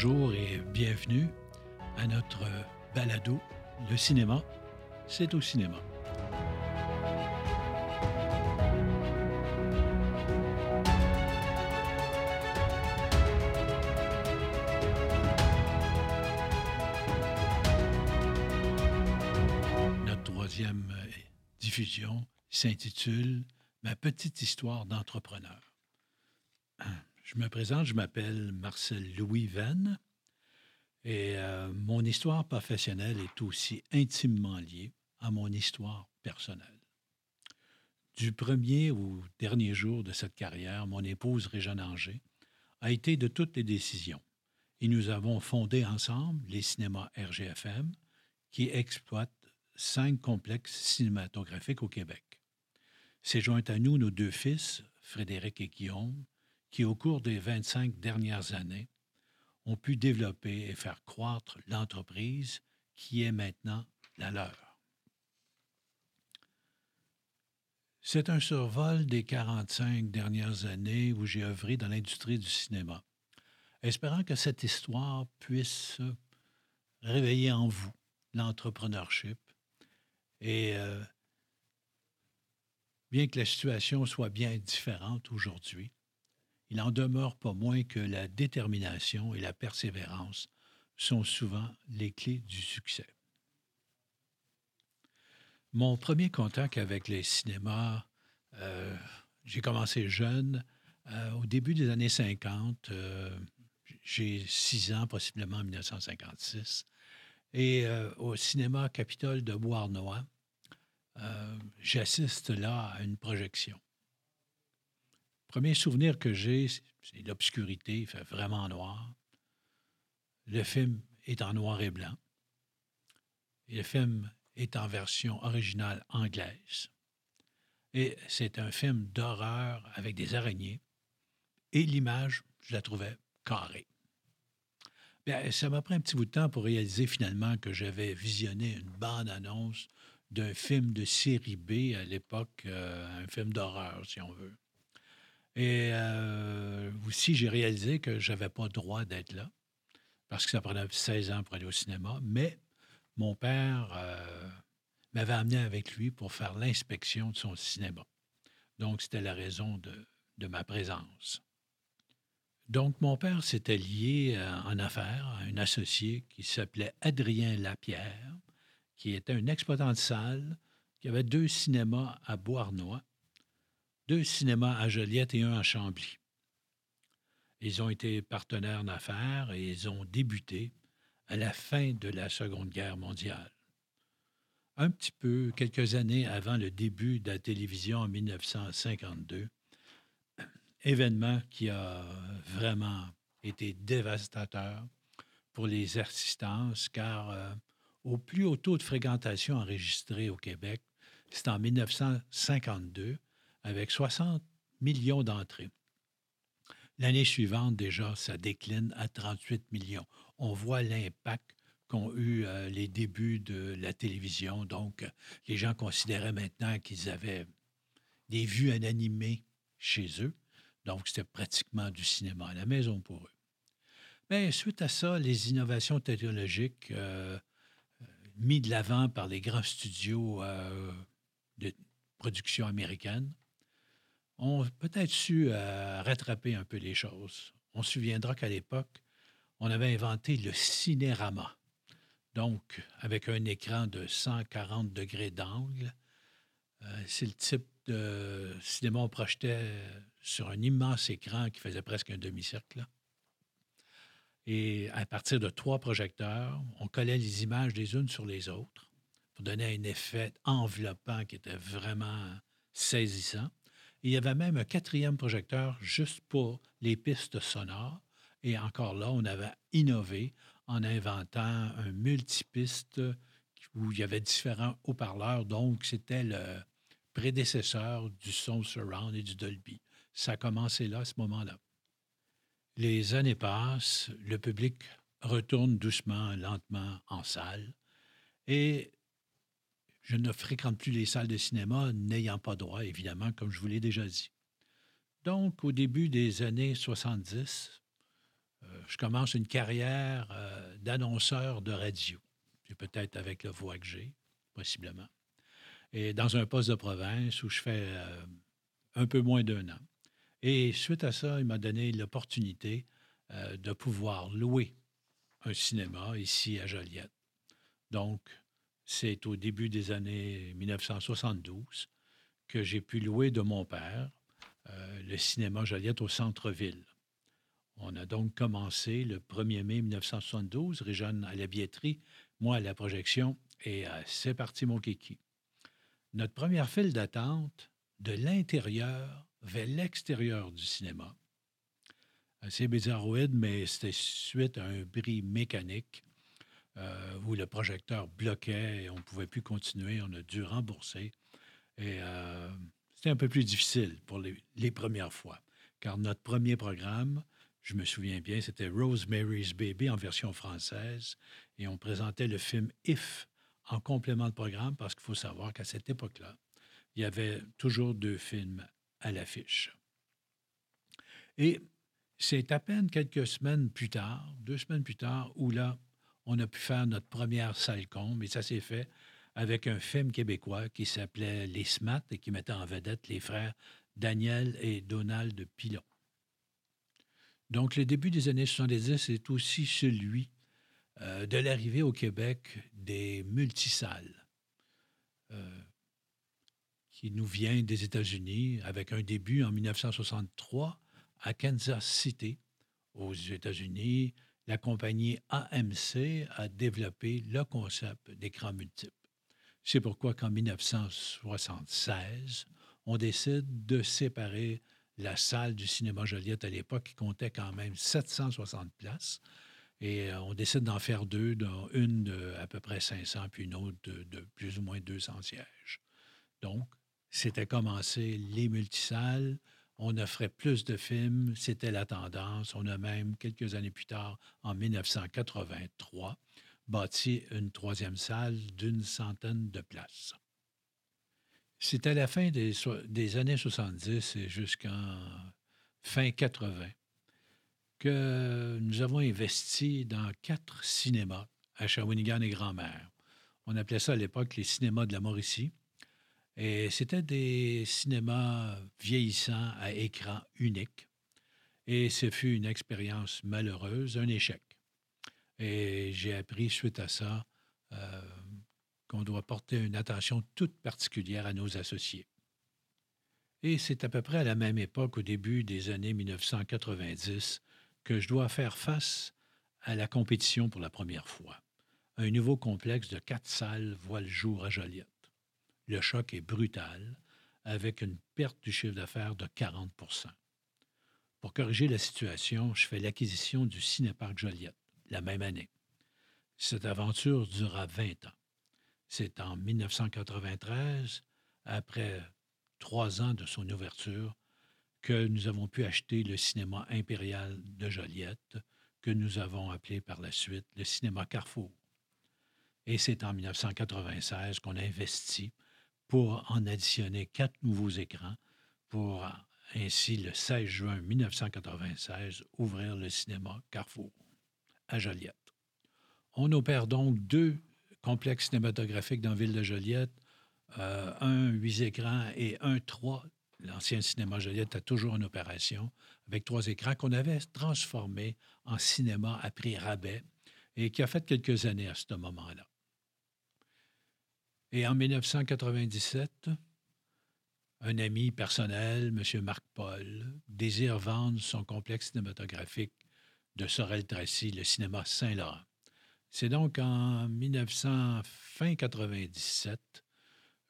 bonjour et bienvenue à notre balado Le cinéma, c'est au cinéma. Notre troisième euh, diffusion s'intitule Ma petite histoire d'entrepreneur. Je me présente, je m'appelle Marcel Louis Venn et euh, mon histoire professionnelle est aussi intimement liée à mon histoire personnelle. Du premier au dernier jour de cette carrière, mon épouse Régine Anger a été de toutes les décisions et nous avons fondé ensemble les cinémas RGFM qui exploitent cinq complexes cinématographiques au Québec. C'est joint à nous nos deux fils, Frédéric et Guillaume, qui, au cours des 25 dernières années, ont pu développer et faire croître l'entreprise qui est maintenant la leur. C'est un survol des 45 dernières années où j'ai œuvré dans l'industrie du cinéma, espérant que cette histoire puisse réveiller en vous l'entrepreneurship et euh, bien que la situation soit bien différente aujourd'hui, il en demeure pas moins que la détermination et la persévérance sont souvent les clés du succès. Mon premier contact avec les cinémas, euh, j'ai commencé jeune. Euh, au début des années 50, euh, j'ai six ans, possiblement en 1956, et au cinéma Capitole de Beauharnois, j'assiste là à une projection. Premier souvenir que j'ai, c'est l'obscurité, il fait vraiment noir. Le film est en noir et blanc. Et le film est en version originale anglaise. Et c'est un film d'horreur avec des araignées. Et l'image, je la trouvais carrée. Bien, ça m'a pris un petit bout de temps pour réaliser finalement que j'avais visionné une bande-annonce d'un film de série B à l'époque, euh, un film d'horreur, si on veut. Et euh, aussi, j'ai réalisé que je n'avais pas droit d'être là, parce que ça prenait 16 ans pour aller au cinéma. Mais mon père euh, m'avait amené avec lui pour faire l'inspection de son cinéma. Donc, c'était la raison de, ma présence. Donc, mon père s'était lié euh, en affaires à un associé qui s'appelait Adrien Lapierre, qui était un exploitant de salle, qui avait deux cinémas à Beauharnois deux cinémas à Joliette et un à Chambly. Ils ont été partenaires d'affaires et ils ont débuté à la fin de la Seconde Guerre mondiale. Un petit peu, quelques années avant le début de la télévision en 1952, événement qui a vraiment été dévastateur pour les assistances, car euh, au plus haut taux de fréquentation enregistré au Québec, c'est en 1952, avec 60 millions d'entrées. L'année suivante, déjà, ça décline à 38 millions. On voit l'impact qu'ont eu euh, les débuts de la télévision. Donc, les gens considéraient maintenant qu'ils avaient des vues animées chez eux. Donc, c'était pratiquement du cinéma à la maison pour eux. Mais suite à ça, les innovations technologiques euh mises de l'avant par les grands studios euh, de production américaine ont peut-être su euh, rattraper un peu les choses. On se souviendra qu'à l'époque, on avait inventé le cinérama. Donc, avec un écran de 140 degrés d'angle, euh, c'est le type de cinéma qu'on projetait sur un immense écran qui faisait presque un demi-cercle. Et à partir de trois projecteurs, on collait les images les unes sur les autres pour donner un effet enveloppant qui était vraiment saisissant il y avait même un quatrième projecteur juste pour les pistes sonores. Et encore là, on avait innové en inventant un multipiste où il y avait différents haut-parleurs. Donc, c'était le prédécesseur du son surround et du Dolby. Ça a commencé là, à ce moment-là. Les années passent, le public retourne doucement, lentement en salle. Et je ne fréquente plus les salles de cinéma, n'ayant pas droit, évidemment, comme je vous l'ai déjà dit. Donc, au début des années 70, euh, je commence une carrière euh, d'annonceur de radio. Peut-être avec la voix que j'ai, possiblement. Et dans un poste de province où je fais euh, un peu moins d'un an. Et suite à ça, il m'a donné l'opportunité de pouvoir louer un cinéma ici à Joliette. Donc, c'est au début des années 1972 que j'ai pu louer de mon père le cinéma Joliette au centre-ville. On a donc commencé le 1er mai 1972, Réjeanne à la billetterie, moi à la projection, et euh, c'est parti mon kiki. Notre première file d'attente de l'intérieur vers l'extérieur du cinéma. Assez bizarroïde, mais c'était suite à un bris mécanique euh, où le projecteur bloquait et on ne pouvait plus continuer. On a dû rembourser. Et euh, c'était un peu plus difficile pour les premières fois, car notre premier programme, je me souviens bien, c'était Rosemary's Baby en version française, et on présentait le film If en complément de programme, parce qu'il faut savoir qu'à cette époque-là, il y avait toujours deux films à l'affiche. Et c'est à peine quelques semaines plus tard, deux semaines plus tard, où là, on a pu faire notre première salle combe, et ça s'est fait avec un film québécois qui s'appelait Les Smats et qui mettait en vedette les frères Daniel et Donald Pilon. Donc, le début des années 70 est aussi celui euh, de l'arrivée au Québec des multisalles, euh, qui nous vient des États-Unis avec un début en 1963 à Kansas City, aux États-Unis. La compagnie AMC a développé le concept d'écran multiple. C'est pourquoi qu'en 1976, on décide de séparer la salle du cinéma Joliette à l'époque, qui comptait quand même 760 places. Et euh, on décide d'en faire deux, dont une de à peu près 500, puis une autre de, plus ou moins 200 sièges. Donc, c'était commencé les multisalles. On offrait plus de films, c'était la tendance. On a même, quelques années plus tard, en 1983, bâti une troisième salle d'une centaine de places. C'est à la fin des, années 70 et jusqu'en fin 80 que nous avons investi dans quatre cinémas à Shawinigan et Grand-Mère. On appelait ça à l'époque les cinémas de la Mauricie. Et c'était des cinémas vieillissants à écran unique. Et ce fut une expérience malheureuse, un échec. Et j'ai appris suite à ça euh, qu'on doit porter une attention toute particulière à nos associés. Et c'est à peu près à la même époque, au début des années 1990, que je dois faire face à la compétition pour la première fois. Un nouveau complexe de quatre salles voit le jour à Joliette. Le choc est brutal, avec une perte du chiffre d'affaires de 40% Pour corriger la situation, je fais l'acquisition du Cinéparc Joliette la même année. Cette aventure dura 20 ans. C'est en 1993, après trois ans de son ouverture, que nous avons pu acheter le cinéma impérial de Joliette, que nous avons appelé par la suite le cinéma Carrefour. Et c'est en 1996 qu'on a investi pour en additionner quatre nouveaux écrans pour ainsi, le 16 juin 1996, ouvrir le cinéma Carrefour à Joliette. On opère donc deux complexe cinématographique dans la ville de Joliette, euh, un huit écrans et un trois. L'ancien cinéma Joliette a toujours en opération, avec trois écrans qu'on avait transformés en cinéma à prix rabais et qui a fait quelques années à ce moment-là. Et en 1997, un ami personnel, M. Marc Paul, désire vendre son complexe cinématographique de Sorel-Tracy, le cinéma Saint-Laurent. C'est donc en 1997,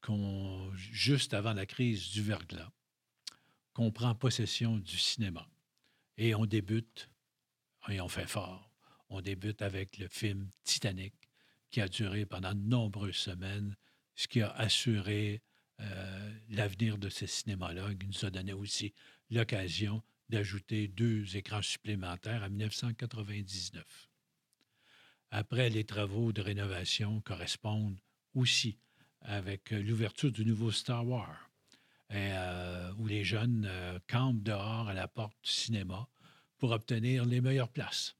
qu'on, juste avant la crise du verglas, qu'on prend possession du cinéma. Et on débute, et on fait fort, on débute avec le film Titanic, qui a duré pendant de nombreuses semaines, ce qui a assuré euh, l'avenir de ce cinéma-là, qui nous a donné aussi l'occasion d'ajouter deux écrans supplémentaires en 1999 après les travaux de rénovation correspondent aussi avec l'ouverture du nouveau Star Wars, euh, où les jeunes euh, campent dehors à la porte du cinéma pour obtenir les meilleures places.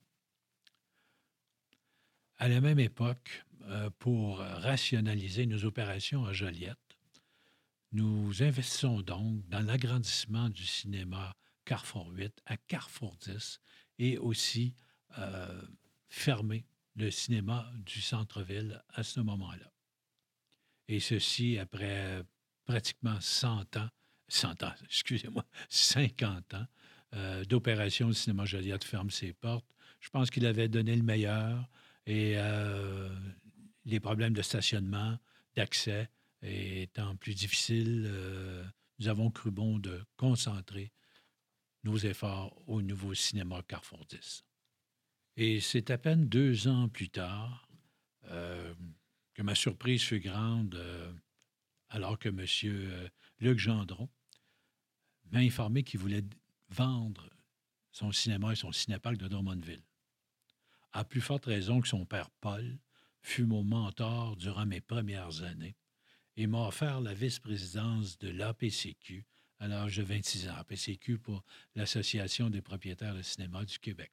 À la même époque, euh, pour rationaliser nos opérations à Joliette, nous investissons donc dans l'agrandissement du cinéma Carrefour 8 à Carrefour 10 et aussi euh, fermer le cinéma du centre-ville à ce moment-là. Et ceci après pratiquement 100 ans, 100 ans, excusez-moi, 50 ans euh, d'opération, le cinéma Joliette ferme ses portes. Je pense qu'il avait donné le meilleur et euh, les problèmes de stationnement, d'accès étant plus difficiles, euh, nous avons cru bon de concentrer nos efforts au nouveau cinéma Carrefour 10. Et c'est à peine deux ans plus tard que ma surprise fut grande alors que M. Luc Gendron m'a informé qu'il voulait vendre son cinéma et son cinéparc de Drummondville. À plus forte raison que son père Paul fut mon mentor durant mes premières années et m'a offert la vice-présidence de l'APCQ à l'âge de 26 ans. APCQ pour l'Association des propriétaires de cinéma du Québec.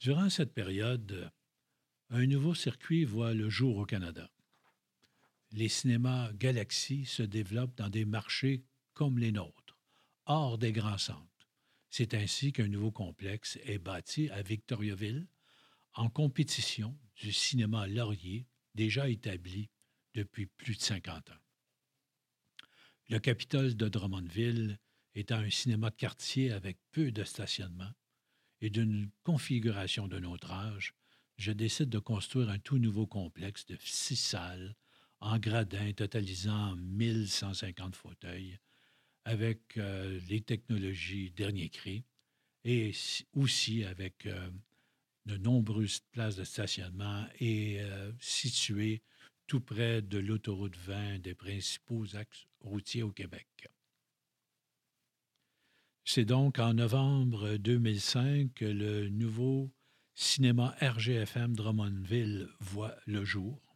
Durant cette période, un nouveau circuit voit le jour au Canada. Les cinémas Galaxy se développent dans des marchés comme les nôtres, hors des grands centres. C'est ainsi qu'un nouveau complexe est bâti à Victoriaville, en compétition du cinéma Laurier, déjà établi depuis plus de 50 ans. Le Capitole de Drummondville étant un cinéma de quartier avec peu de stationnement et d'une configuration de notre âge, je décide de construire un tout nouveau complexe de six salles en gradin totalisant 1150 fauteuils avec euh, les technologies dernier cri et aussi avec euh, de nombreuses places de stationnement et euh, situé tout près de l'autoroute 20 des principaux axes routiers au Québec. C'est donc en novembre 2005 que le nouveau cinéma RGFM Drummondville voit le jour.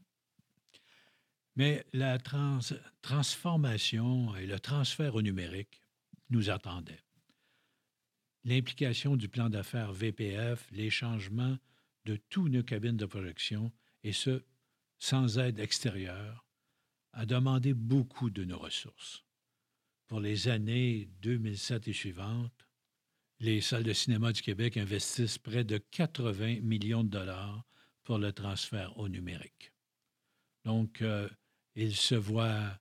Mais la transformation et le transfert au numérique nous attendaient. L'implication du plan d'affaires VPF, les changements de toutes nos cabines de projection, et ce, sans aide extérieure, a demandé beaucoup de nos ressources. Pour les années 2007 et suivantes, les salles de cinéma du Québec investissent près de 80 millions de dollars pour le transfert au numérique. Donc, euh, ils se voient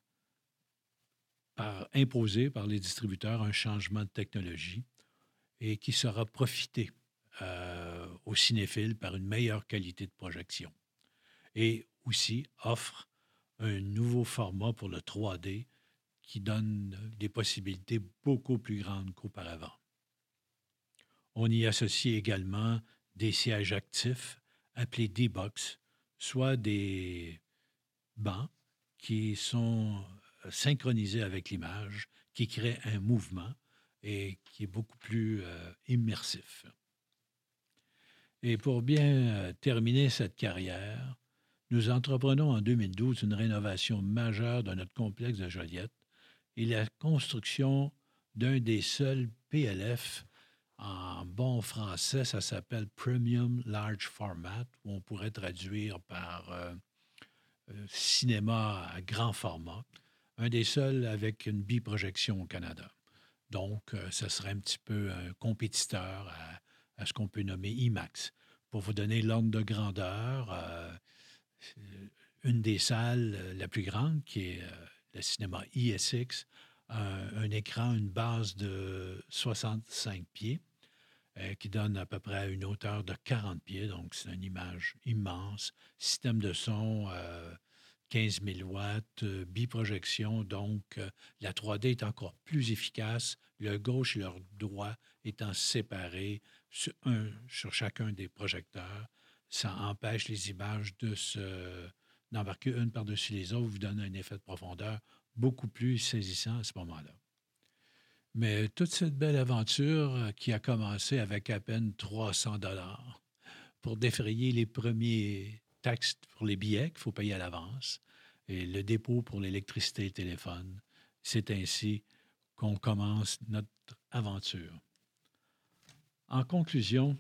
par, imposer par les distributeurs un changement de technologie et qui sera profité euh, aux cinéphiles par une meilleure qualité de projection. Et aussi offre un nouveau format pour le 3D qui donne des possibilités beaucoup plus grandes qu'auparavant. On y associe également des sièges actifs appelés D-Box, soit des bancs qui sont euh, synchronisés avec l'image, qui créent un mouvement et qui est beaucoup plus euh, immersif. Et pour bien euh, terminer cette carrière, nous entreprenons en 2012 une rénovation majeure de notre complexe de Joliette et la construction d'un des seuls PLF en bon français, ça s'appelle Premium Large Format, ou on pourrait traduire par cinéma à grand format, un des seuls avec une biprojection au Canada. Donc, euh, ce serait un petit peu un compétiteur à, ce qu'on peut nommer IMAX. Pour vous donner l'ordre de grandeur, euh, une des salles la plus grande, qui est le cinéma ISX, a un écran, une base de 65 pieds, qui donne à peu près une hauteur de 40 pieds, donc c'est une image immense. Système de son, 15 000 watts, euh, biprojection, donc euh, la 3D est encore plus efficace, le gauche et le droit étant séparés sur, un, sur chacun des projecteurs. Ça empêche les images de se d'embarquer une par-dessus les autres, vous donne un effet de profondeur beaucoup plus saisissant à ce moment-là. Mais toute cette belle aventure euh, qui a commencé avec à peine 300 dollars pour défrayer les premiers taxes pour les billets qu'il faut payer à l'avance et le dépôt pour l'électricité et le téléphone. C'est ainsi qu'on commence notre aventure. En conclusion,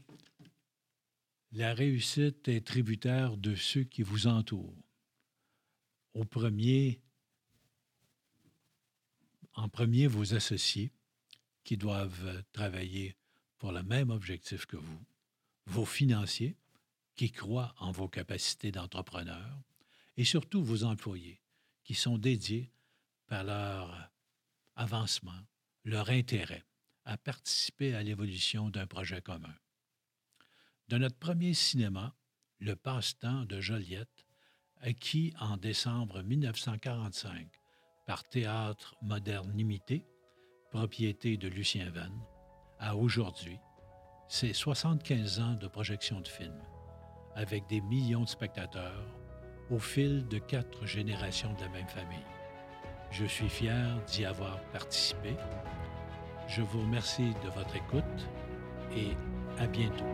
la réussite est tributaire de ceux qui vous entourent. Au premier, en premier, vos associés qui doivent travailler pour le même objectif que vous, vos financiers qui croient en vos capacités d'entrepreneur et surtout vos employés qui sont dédiés par leur avancement, leur intérêt à participer à l'évolution d'un projet commun. De notre premier cinéma, Le Passe-temps de Joliette, acquis en décembre 1945 par Théâtre Moderne Limité, propriété de Lucien Venn, à aujourd'hui, c'est 75 ans de projection de films, avec des millions de spectateurs au fil de quatre générations de la même famille. Je suis fier d'y avoir participé. Je vous remercie de votre écoute et à bientôt.